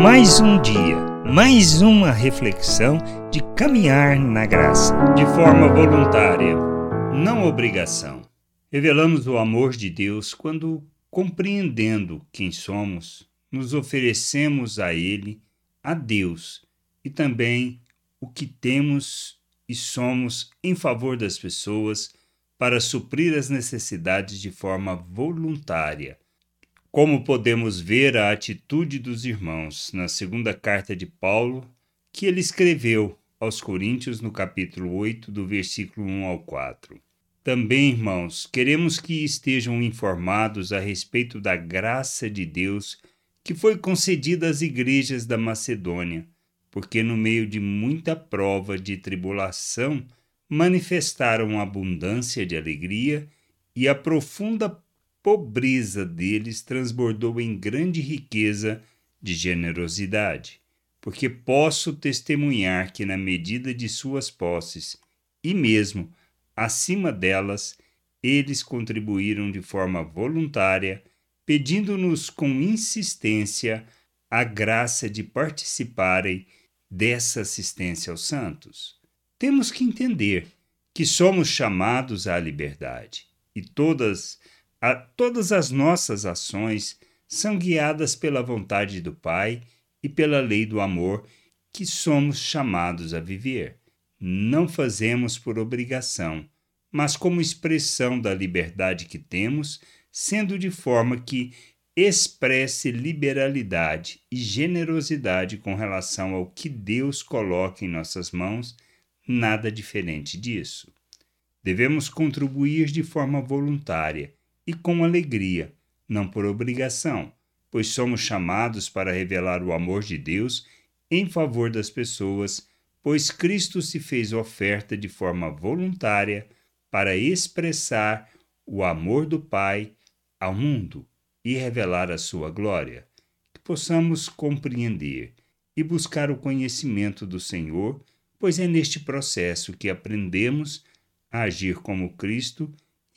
Mais um dia, mais uma reflexão de caminhar na graça, de forma voluntária, não obrigação. Revelamos o amor de Deus quando, compreendendo quem somos, nos oferecemos a Ele, a Deus e também o que temos e somos em favor das pessoas para suprir as necessidades de forma voluntária. Como podemos ver a atitude dos irmãos na segunda carta de Paulo, que ele escreveu aos Coríntios no capítulo 8, do versículo 1 ao 4. Também, irmãos, queremos que estejam informados a respeito da graça de Deus que foi concedida às igrejas da Macedônia, porque no meio de muita prova de tribulação, manifestaram abundância de alegria e a profunda pobreza deles transbordou em grande riqueza de generosidade. Porque posso testemunhar que, na medida de suas posses, e mesmo acima delas, eles contribuíram de forma voluntária, pedindo-nos com insistência a graça de participarem dessa assistência aos santos. Temos que entender que somos chamados à liberdade e todas, a, todas as nossas ações são guiadas pela vontade do Pai e pela lei do amor que somos chamados a viver. Não fazemos por obrigação, mas como expressão da liberdade que temos, sendo de forma que expresse liberalidade e generosidade com relação ao que Deus coloca em nossas mãos nada diferente disso. Devemos contribuir de forma voluntária e com alegria, não por obrigação, pois somos chamados para revelar o amor de Deus em favor das pessoas, pois Cristo se fez oferta de forma voluntária para expressar o amor do Pai ao mundo e revelar a sua glória. Que possamos compreender e buscar o conhecimento do Senhor pois é neste processo que aprendemos a agir como Cristo